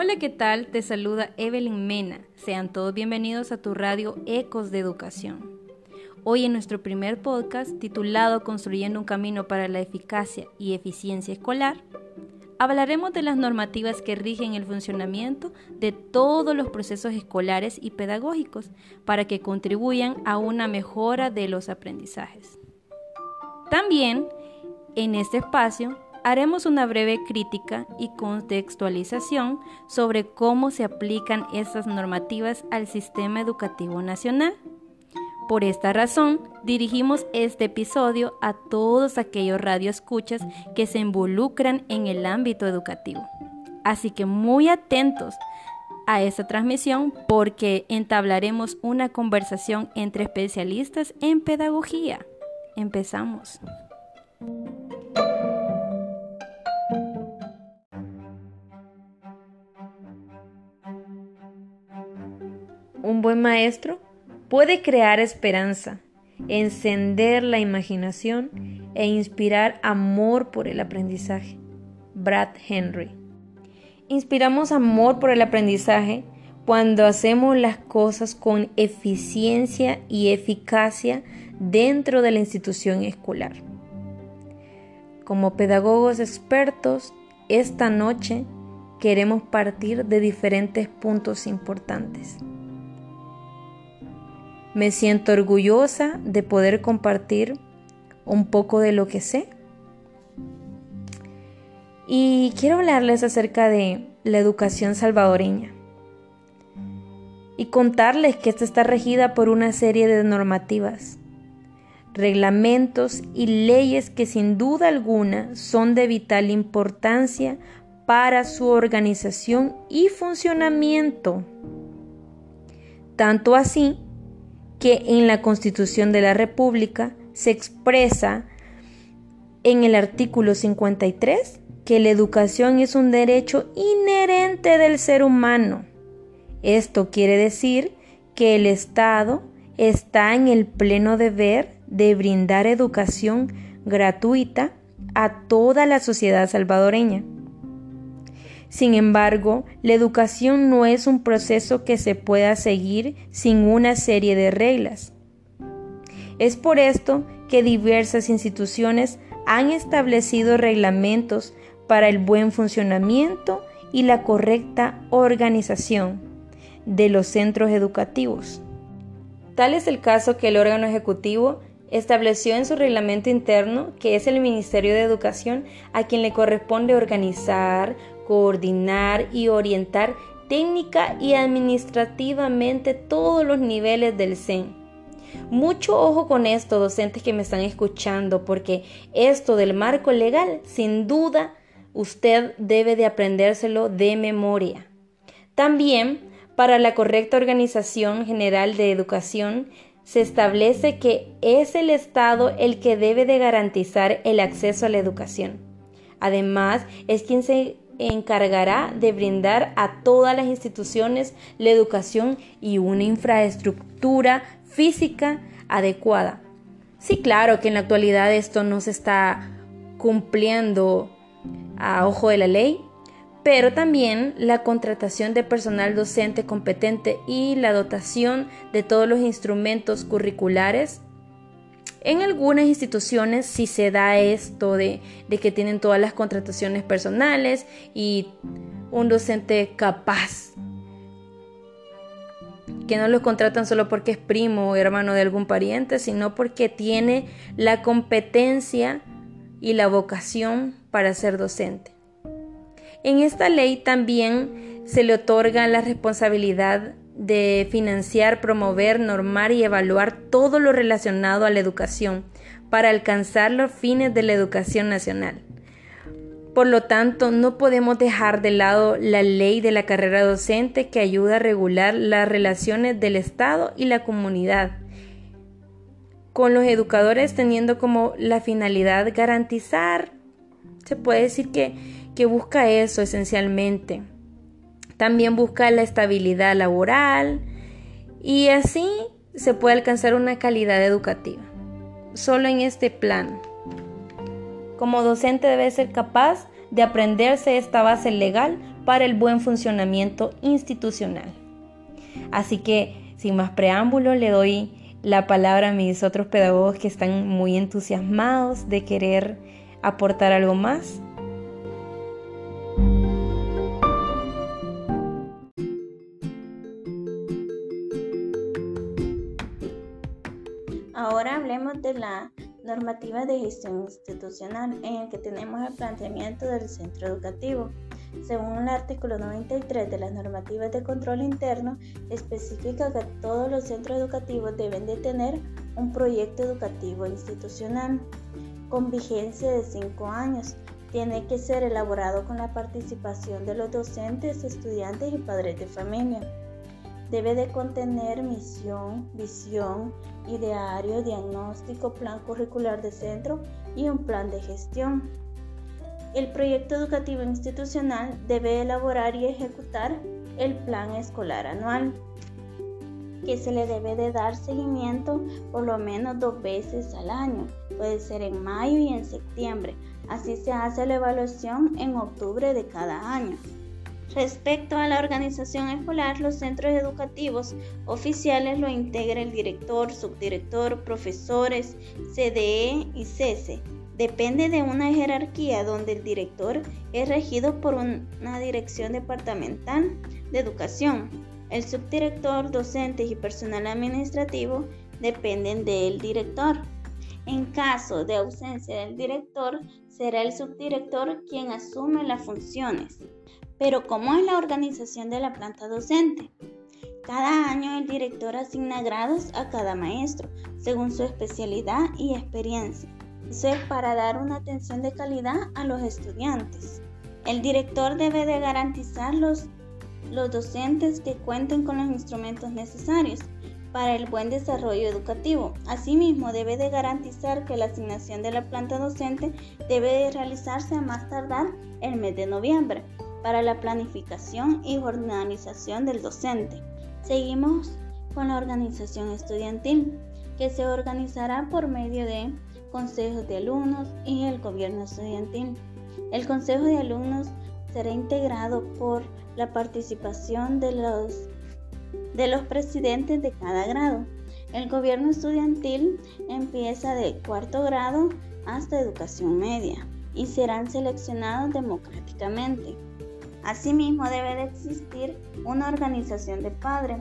Hola, ¿qué tal? Te saluda Evelyn Mena. Sean todos bienvenidos a tu radio Ecos de Educación. Hoy en nuestro primer podcast titulado Construyendo un camino para la eficacia y eficiencia escolar, hablaremos de las normativas que rigen el funcionamiento de todos los procesos escolares y pedagógicos para que contribuyan a una mejora de los aprendizajes. También, en este espacio, haremos una breve crítica y contextualización sobre cómo se aplican estas normativas al sistema educativo nacional. Por esta razón, dirigimos este episodio a todos aquellos radioescuchas que se involucran en el ámbito educativo. Así que muy atentos a esta transmisión porque entablaremos una conversación entre especialistas en pedagogía. Empezamos. Buen maestro puede crear esperanza, encender la imaginación e inspirar amor por el aprendizaje. Brad Henry. Inspiramos amor por el aprendizaje cuando hacemos las cosas con eficiencia y eficacia dentro de la institución escolar. Como pedagogos expertos, esta noche queremos partir de diferentes puntos importantes. Me siento orgullosa de poder compartir un poco de lo que sé. Y quiero hablarles acerca de la educación salvadoreña y contarles que esta está regida por una serie de normativas, reglamentos y leyes que sin duda alguna son de vital importancia para su organización y funcionamiento. Tanto así que en la Constitución de la República se expresa en el artículo 53 que la educación es un derecho inherente del ser humano. Esto quiere decir que el Estado está en el pleno deber de brindar educación gratuita a toda la sociedad salvadoreña. Sin embargo, la educación no es un proceso que se pueda seguir sin una serie de reglas. Es por esto que diversas instituciones han establecido reglamentos para el buen funcionamiento y la correcta organización de los centros educativos. Tal es el caso que el órgano ejecutivo estableció en su reglamento interno que es el Ministerio de Educación a quien le corresponde organizar, coordinar y orientar técnica y administrativamente todos los niveles del CEN. Mucho ojo con esto, docentes que me están escuchando, porque esto del marco legal, sin duda, usted debe de aprendérselo de memoria. También, para la correcta organización general de educación, se establece que es el Estado el que debe de garantizar el acceso a la educación. Además, es quien se encargará de brindar a todas las instituciones la educación y una infraestructura física adecuada. Sí, claro que en la actualidad esto no se está cumpliendo a ojo de la ley, pero también la contratación de personal docente competente y la dotación de todos los instrumentos curriculares en algunas instituciones sí se da esto de, que tienen todas las contrataciones personales y un docente capaz, que no lo contratan solo porque es primo o hermano de algún pariente, sino porque tiene la competencia y la vocación para ser docente. En esta ley también se le otorga la responsabilidad de financiar, promover, normar y evaluar todo lo relacionado a la educación para alcanzar los fines de la educación nacional. Por lo tanto, no podemos dejar de lado la ley de la carrera docente que ayuda a regular las relaciones del Estado y la comunidad, con los educadores teniendo como la finalidad garantizar, se puede decir que, que busca eso esencialmente, también busca la estabilidad laboral y así se puede alcanzar una calidad educativa. Solo en este plan. Como docente debe ser capaz de aprenderse esta base legal para el buen funcionamiento institucional. Así que, sin más preámbulo, le doy la palabra a mis otros pedagogos que están muy entusiasmados de querer aportar algo más. La normativa de gestión institucional en el que tenemos el planteamiento del centro educativo. Según el artículo 93 de las normativas de control interno, especifica que todos los centros educativos deben de tener un proyecto educativo institucional con vigencia de cinco años. Tiene que ser elaborado con la participación de los docentes, estudiantes y padres de familia. Debe de contener misión, visión, ideario, diagnóstico, plan curricular de centro y un plan de gestión. El proyecto educativo institucional debe elaborar y ejecutar el plan escolar anual, que se le debe de dar seguimiento por lo menos dos veces al año, puede ser en mayo y en septiembre. Así se hace la evaluación en octubre de cada año. Respecto a la organización escolar, los centros educativos oficiales lo integra el director, subdirector, profesores, CDE y CESE. Depende de una jerarquía donde el director es regido por una dirección departamental de educación. El subdirector, docentes y personal administrativo dependen del director. En caso de ausencia del director, será el subdirector quien asume las funciones. Pero ¿cómo es la organización de la planta docente? Cada año el director asigna grados a cada maestro, según su especialidad y experiencia. Eso es para dar una atención de calidad a los estudiantes. El director debe de garantizar los, los docentes que cuenten con los instrumentos necesarios para el buen desarrollo educativo. Asimismo, debe de garantizar que la asignación de la planta docente debe de realizarse a más tardar el mes de noviembre para la planificación y organización del docente. Seguimos con la organización estudiantil, que se organizará por medio de consejos de alumnos y el gobierno estudiantil. El consejo de alumnos será integrado por la participación de los, de los presidentes de cada grado. El gobierno estudiantil empieza de cuarto grado hasta educación media y serán seleccionados democráticamente. Asimismo, debe de existir una organización de padres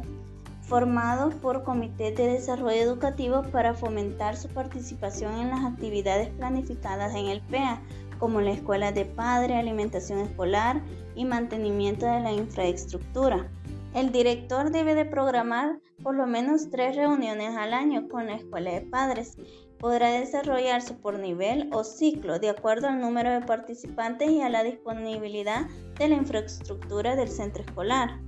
formado por comités de desarrollo educativo para fomentar su participación en las actividades planificadas en el PEA, como la escuela de padre, alimentación escolar y mantenimiento de la infraestructura. El director debe de programar por lo menos tres reuniones al año con la escuela de padres podrá desarrollarse por nivel o ciclo de acuerdo al número de participantes y a la disponibilidad de la infraestructura del centro escolar.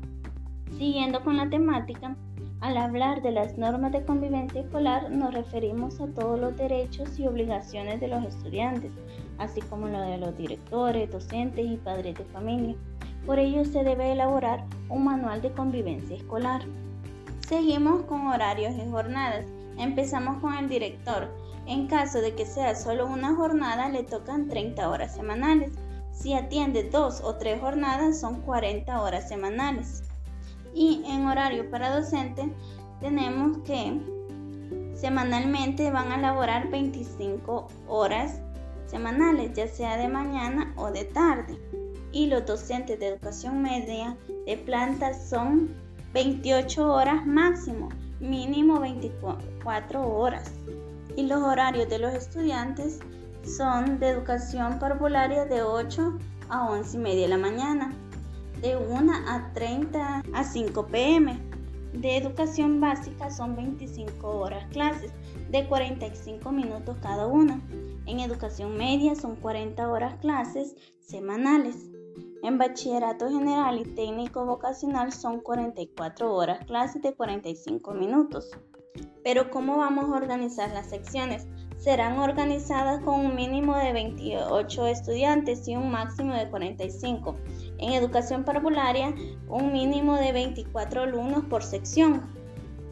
Siguiendo con la temática, al hablar de las normas de convivencia escolar nos referimos a todos los derechos y obligaciones de los estudiantes, así como lo de los directores, docentes y padres de familia. Por ello se debe elaborar un manual de convivencia escolar. Seguimos con horarios y jornadas. Empezamos con el director. En caso de que sea solo una jornada, le tocan 30 horas semanales. Si atiende dos o tres jornadas, son 40 horas semanales. Y en horario para docente, tenemos que semanalmente van a laborar 25 horas semanales, ya sea de mañana o de tarde. Y los docentes de educación media de planta son 28 horas máximo mínimo 24 horas. Y los horarios de los estudiantes son de educación parvularia de 8 a 11 y media de la mañana, de 1 a 30 a 5 pm. De educación básica son 25 horas clases, de 45 minutos cada una. En educación media son 40 horas clases semanales. En bachillerato general y técnico vocacional son 44 horas clases de 45 minutos. Pero ¿cómo vamos a organizar las secciones? Serán organizadas con un mínimo de 28 estudiantes y un máximo de 45. En educación parvularia, un mínimo de 24 alumnos por sección.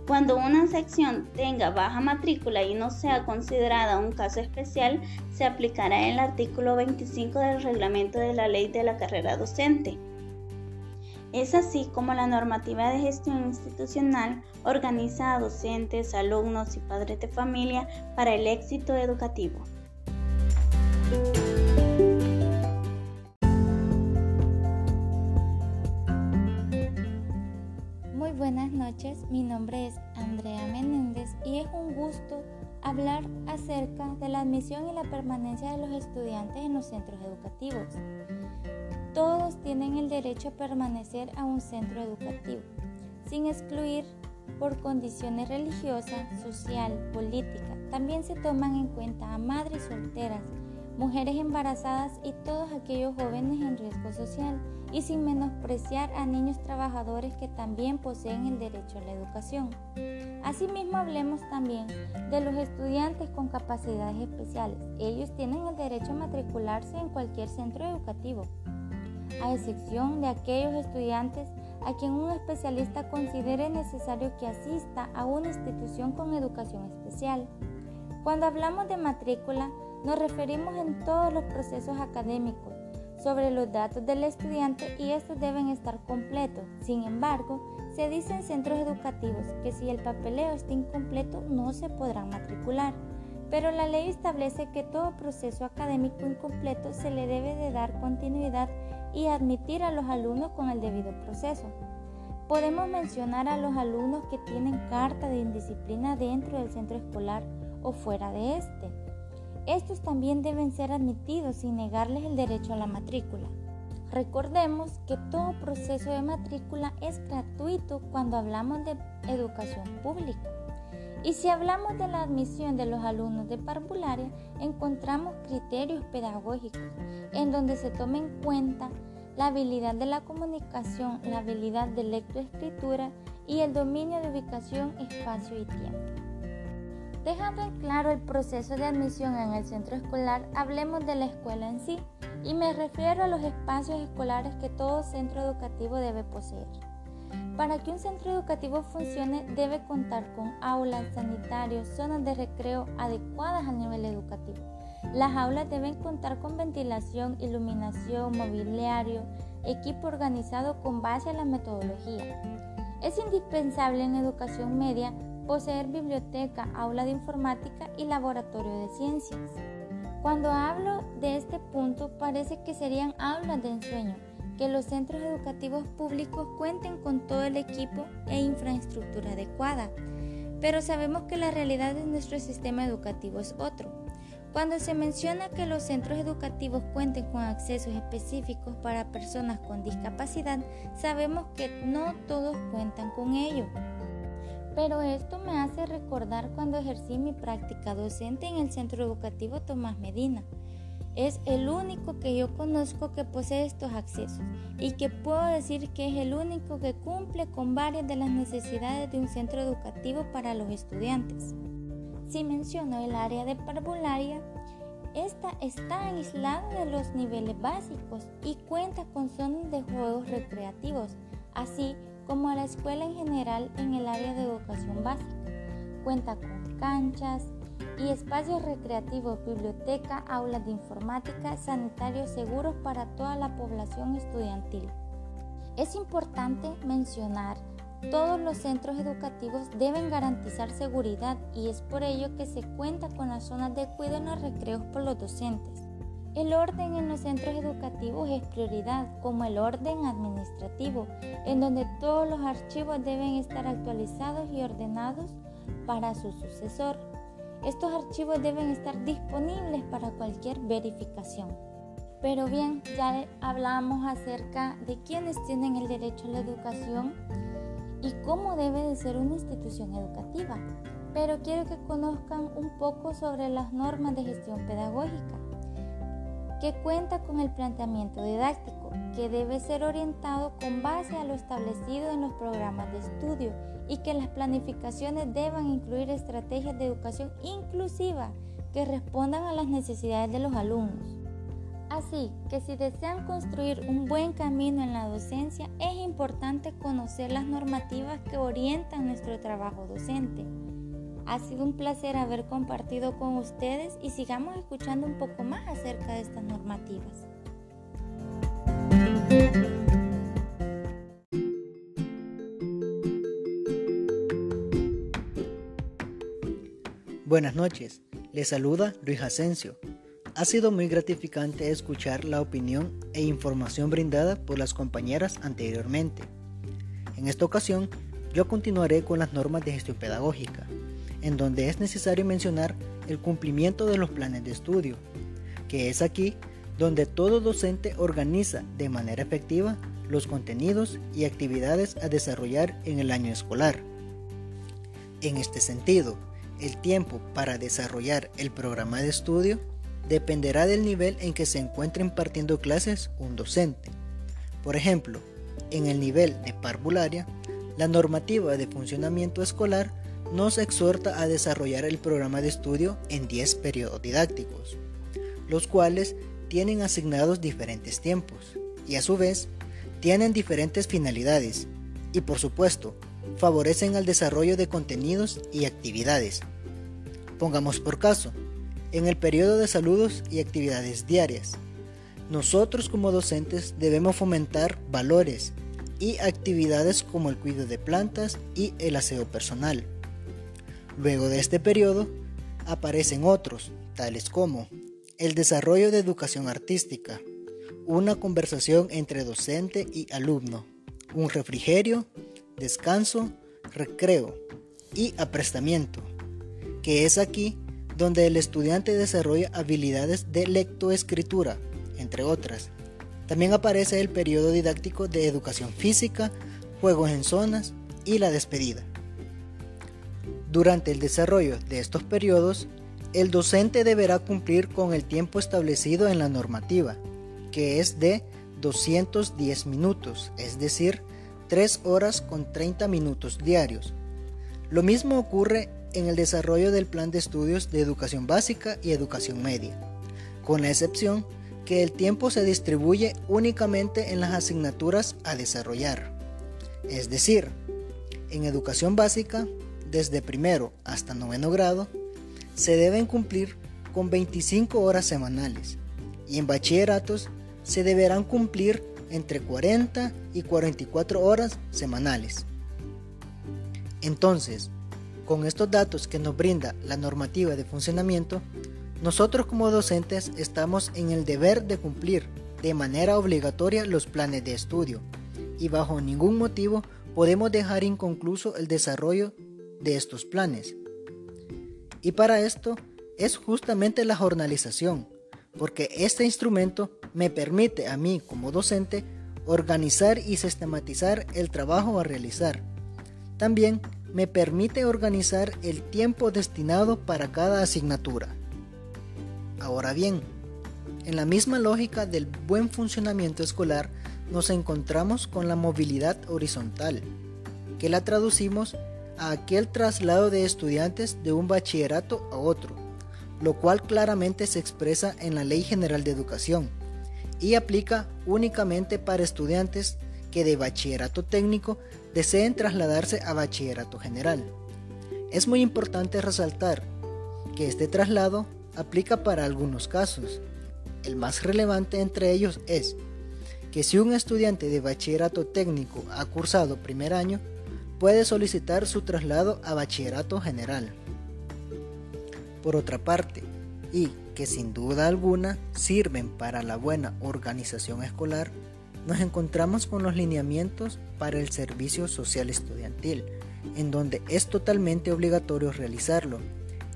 Cuando una sección tenga baja matrícula y no sea considerada un caso especial, se aplicará el artículo 25 del reglamento de la ley de la carrera docente. Es así como la normativa de gestión institucional organiza a docentes, alumnos y padres de familia para el éxito educativo. Buenas noches, mi nombre es Andrea Menéndez y es un gusto hablar acerca de la admisión y la permanencia de los estudiantes en los centros educativos. Todos tienen el derecho a permanecer a un centro educativo, sin excluir por condiciones religiosas, social, política. También se toman en cuenta a madres solteras, mujeres embarazadas y todos aquellos jóvenes en riesgo social, y sin menospreciar a niños trabajadores que también poseen el derecho a la educación. Asimismo, hablemos también de los estudiantes con capacidades especiales. Ellos tienen el derecho a matricularse en cualquier centro educativo a excepción de aquellos estudiantes a quien un especialista considere necesario que asista a una institución con educación especial. Cuando hablamos de matrícula, nos referimos en todos los procesos académicos sobre los datos del estudiante y estos deben estar completos. Sin embargo, se dice en centros educativos que si el papeleo está incompleto no se podrán matricular pero la ley establece que todo proceso académico incompleto se le debe de dar continuidad y admitir a los alumnos con el debido proceso. Podemos mencionar a los alumnos que tienen carta de indisciplina dentro del centro escolar o fuera de este. Estos también deben ser admitidos sin negarles el derecho a la matrícula. Recordemos que todo proceso de matrícula es gratuito cuando hablamos de educación pública. Y si hablamos de la admisión de los alumnos de parvularia, encontramos criterios pedagógicos en donde se toma en cuenta la habilidad de la comunicación, la habilidad de lectoescritura y el dominio de ubicación, espacio y tiempo. Dejando en claro el proceso de admisión en el centro escolar, hablemos de la escuela en sí y me refiero a los espacios escolares que todo centro educativo debe poseer. Para que un centro educativo funcione debe contar con aulas, sanitarios, zonas de recreo adecuadas a nivel educativo. Las aulas deben contar con ventilación, iluminación, mobiliario, equipo organizado con base a la metodología. Es indispensable en educación media poseer biblioteca, aula de informática y laboratorio de ciencias. Cuando hablo de este punto parece que serían aulas de ensueño, que los centros educativos públicos cuenten con todo el equipo e infraestructura adecuada, pero sabemos que la realidad de nuestro sistema educativo es otro. Cuando se menciona que los centros educativos cuenten con accesos específicos para personas con discapacidad, sabemos que no todos cuentan con ello. Pero esto me hace recordar cuando ejercí mi práctica docente en el Centro Educativo Tomás Medina. Es el único que yo conozco que posee estos accesos y que puedo decir que es el único que cumple con varias de las necesidades de un centro educativo para los estudiantes. Si menciono el área de parvularia, esta está aislada de los niveles básicos y cuenta con zonas de juegos recreativos, así como la escuela en general en el área de educación básica. Cuenta con canchas, y espacios recreativos, biblioteca, aulas de informática, sanitarios seguros para toda la población estudiantil. Es importante mencionar todos los centros educativos deben garantizar seguridad y es por ello que se cuenta con las zonas de cuidado en los recreos por los docentes. El orden en los centros educativos es prioridad, como el orden administrativo, en donde todos los archivos deben estar actualizados y ordenados para su sucesor. Estos archivos deben estar disponibles para cualquier verificación. Pero bien, ya hablamos acerca de quienes tienen el derecho a la educación y cómo debe de ser una institución educativa. Pero quiero que conozcan un poco sobre las normas de gestión pedagógica, que cuenta con el planteamiento didáctico, que debe ser orientado con base a lo establecido en los programas de estudio y que las planificaciones deban incluir estrategias de educación inclusiva que respondan a las necesidades de los alumnos. Así que si desean construir un buen camino en la docencia, es importante conocer las normativas que orientan nuestro trabajo docente. Ha sido un placer haber compartido con ustedes y sigamos escuchando un poco más acerca de estas normativas. Buenas noches, les saluda Luis Asensio. Ha sido muy gratificante escuchar la opinión e información brindada por las compañeras anteriormente. En esta ocasión, yo continuaré con las normas de gestión pedagógica en donde es necesario mencionar el cumplimiento de los planes de estudio, que es aquí donde todo docente organiza de manera efectiva los contenidos y actividades a desarrollar en el año escolar. En este sentido, el tiempo para desarrollar el programa de estudio dependerá del nivel en que se encuentre impartiendo clases un docente. Por ejemplo, en el nivel de parvularia, la normativa de funcionamiento escolar nos exhorta a desarrollar el programa de estudio en 10 periodos didácticos, los cuales tienen asignados diferentes tiempos y a su vez tienen diferentes finalidades y por supuesto favorecen al desarrollo de contenidos y actividades. Pongamos por caso, en el periodo de saludos y actividades diarias. Nosotros como docentes debemos fomentar valores y actividades como el cuidado de plantas y el aseo personal. Luego de este periodo aparecen otros, tales como el desarrollo de educación artística, una conversación entre docente y alumno, un refrigerio, descanso, recreo y aprestamiento, que es aquí donde el estudiante desarrolla habilidades de lectoescritura, entre otras. También aparece el periodo didáctico de educación física, juegos en zonas y la despedida. Durante el desarrollo de estos periodos, el docente deberá cumplir con el tiempo establecido en la normativa, que es de 210 minutos, es decir, 3 horas con 30 minutos diarios. Lo mismo ocurre en el desarrollo del plan de estudios de educación básica y educación media, con la excepción que el tiempo se distribuye únicamente en las asignaturas a desarrollar. Es decir, en educación básica, desde primero hasta noveno grado, se deben cumplir con 25 horas semanales y en bachilleratos se deberán cumplir entre 40 y 44 horas semanales. Entonces, con estos datos que nos brinda la normativa de funcionamiento, nosotros como docentes estamos en el deber de cumplir de manera obligatoria los planes de estudio y bajo ningún motivo podemos dejar inconcluso el desarrollo de estos planes. Y para esto es justamente la jornalización, porque este instrumento me permite a mí como docente organizar y sistematizar el trabajo a realizar. También me permite organizar el tiempo destinado para cada asignatura. Ahora bien, en la misma lógica del buen funcionamiento escolar nos encontramos con la movilidad horizontal, que la traducimos a aquel traslado de estudiantes de un bachillerato a otro, lo cual claramente se expresa en la Ley General de Educación y aplica únicamente para estudiantes que de bachillerato técnico deseen trasladarse a bachillerato general. Es muy importante resaltar que este traslado aplica para algunos casos. El más relevante entre ellos es que si un estudiante de bachillerato técnico ha cursado primer año, puede solicitar su traslado a bachillerato general. Por otra parte, y que sin duda alguna sirven para la buena organización escolar, nos encontramos con los lineamientos para el servicio social estudiantil, en donde es totalmente obligatorio realizarlo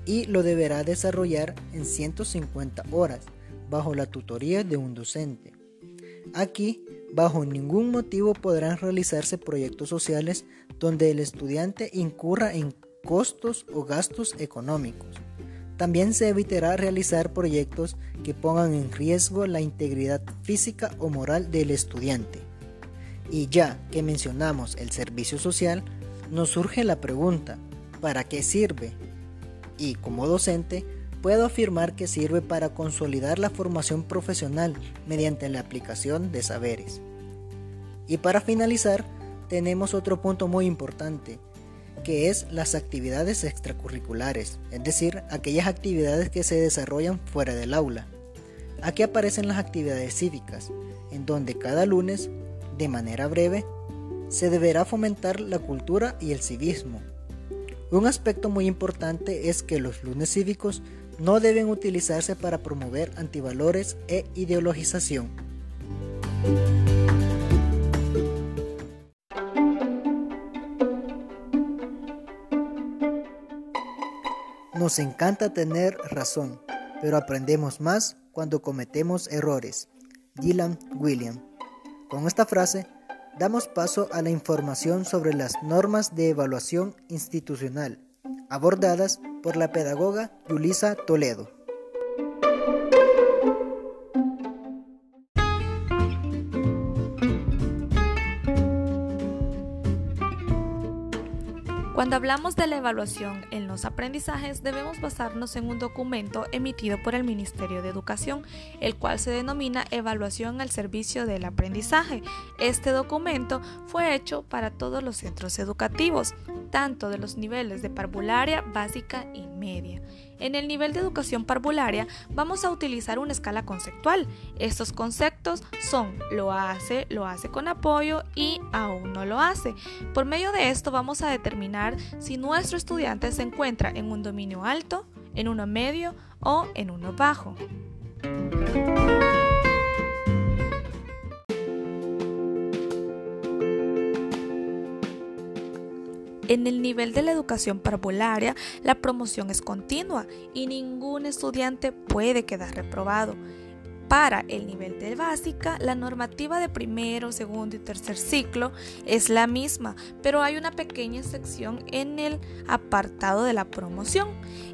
y lo deberá desarrollar en 150 horas bajo la tutoría de un docente. Aquí, bajo ningún motivo podrán realizarse proyectos sociales donde el estudiante incurra en costos o gastos económicos. También se evitará realizar proyectos que pongan en riesgo la integridad física o moral del estudiante. Y ya que mencionamos el servicio social, nos surge la pregunta, ¿para qué sirve? Y como docente, puedo afirmar que sirve para consolidar la formación profesional mediante la aplicación de saberes. Y para finalizar, tenemos otro punto muy importante, que es las actividades extracurriculares, es decir, aquellas actividades que se desarrollan fuera del aula. Aquí aparecen las actividades cívicas, en donde cada lunes, de manera breve, se deberá fomentar la cultura y el civismo. Un aspecto muy importante es que los lunes cívicos no deben utilizarse para promover antivalores e ideologización. Nos encanta tener razón, pero aprendemos más cuando cometemos errores. Dylan William. Con esta frase, damos paso a la información sobre las normas de evaluación institucional, abordadas por la pedagoga Yulisa Toledo. Cuando hablamos de la evaluación en los aprendizajes, debemos basarnos en un documento emitido por el Ministerio de Educación, el cual se denomina Evaluación al Servicio del Aprendizaje. Este documento fue hecho para todos los centros educativos, tanto de los niveles de parvularia, básica y media. En el nivel de educación parvularia vamos a utilizar una escala conceptual. Estos conceptos son lo hace, lo hace con apoyo y aún no lo hace. Por medio de esto vamos a determinar si nuestro estudiante se encuentra en un dominio alto, en uno medio o en uno bajo. En el nivel de la educación parvularia, la promoción es continua y ningún estudiante puede quedar reprobado. Para el nivel de básica, la normativa de primero, segundo y tercer ciclo es la misma, pero hay una pequeña sección en el apartado de la promoción.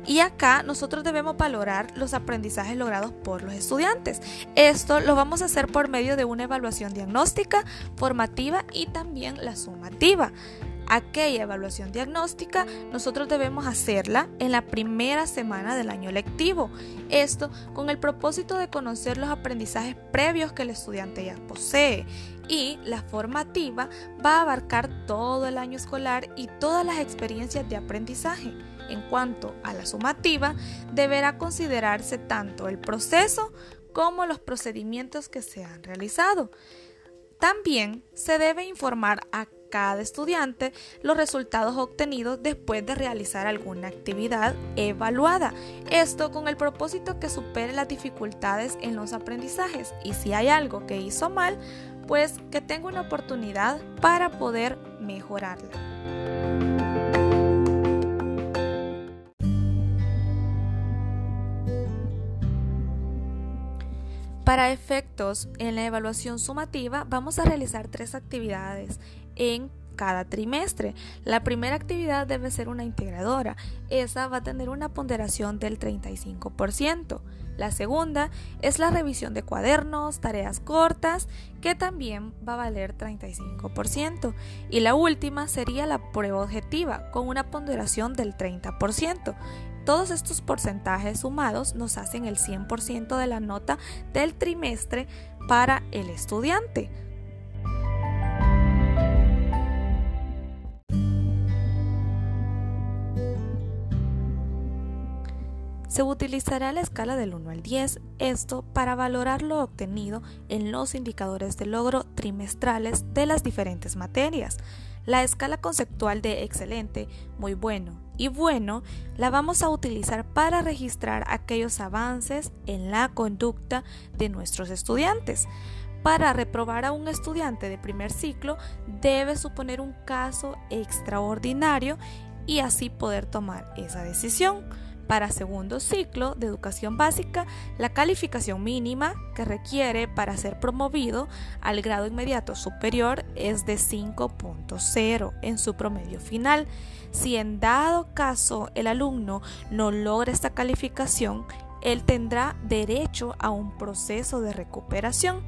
Y acá nosotros debemos valorar los aprendizajes logrados por los estudiantes. Esto lo vamos a hacer por medio de una evaluación diagnóstica, formativa y también la sumativa aquella evaluación diagnóstica nosotros debemos hacerla en la primera semana del año lectivo. Esto con el propósito de conocer los aprendizajes previos que el estudiante ya posee. Y la formativa va a abarcar todo el año escolar y todas las experiencias de aprendizaje. En cuanto a la sumativa, deberá considerarse tanto el proceso como los procedimientos que se han realizado. También se debe informar a cada estudiante los resultados obtenidos después de realizar alguna actividad evaluada. Esto con el propósito que supere las dificultades en los aprendizajes y si hay algo que hizo mal, pues que tenga una oportunidad para poder mejorarla. Para efectos en la evaluación sumativa vamos a realizar tres actividades en cada trimestre. La primera actividad debe ser una integradora. Esa va a tener una ponderación del 35%. La segunda es la revisión de cuadernos, tareas cortas, que también va a valer 35%. Y la última sería la prueba objetiva, con una ponderación del 30%. Todos estos porcentajes sumados nos hacen el 100% de la nota del trimestre para el estudiante. Se utilizará la escala del 1 al 10, esto para valorar lo obtenido en los indicadores de logro trimestrales de las diferentes materias. La escala conceptual de excelente, muy bueno y bueno la vamos a utilizar para registrar aquellos avances en la conducta de nuestros estudiantes. Para reprobar a un estudiante de primer ciclo debe suponer un caso extraordinario y así poder tomar esa decisión. Para segundo ciclo de educación básica, la calificación mínima que requiere para ser promovido al grado inmediato superior es de 5.0 en su promedio final. Si en dado caso el alumno no logra esta calificación, él tendrá derecho a un proceso de recuperación.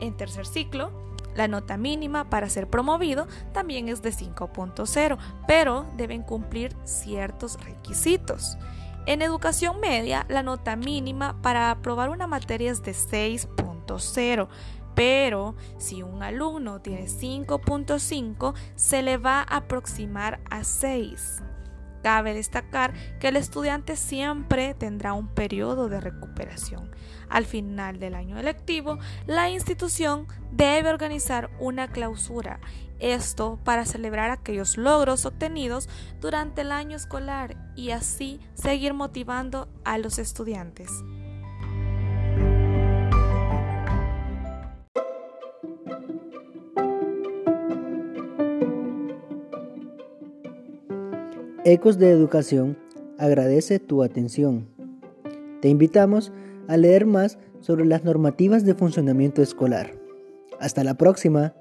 En tercer ciclo, la nota mínima para ser promovido también es de 5.0, pero deben cumplir ciertos requisitos. En educación media, la nota mínima para aprobar una materia es de 6.0, pero si un alumno tiene 5.5, se le va a aproximar a 6. Cabe destacar que el estudiante siempre tendrá un periodo de recuperación. Al final del año electivo, la institución debe organizar una clausura, esto para celebrar aquellos logros obtenidos durante el año escolar y así seguir motivando a los estudiantes. Ecos de Educación agradece tu atención. Te invitamos a leer más sobre las normativas de funcionamiento escolar. Hasta la próxima.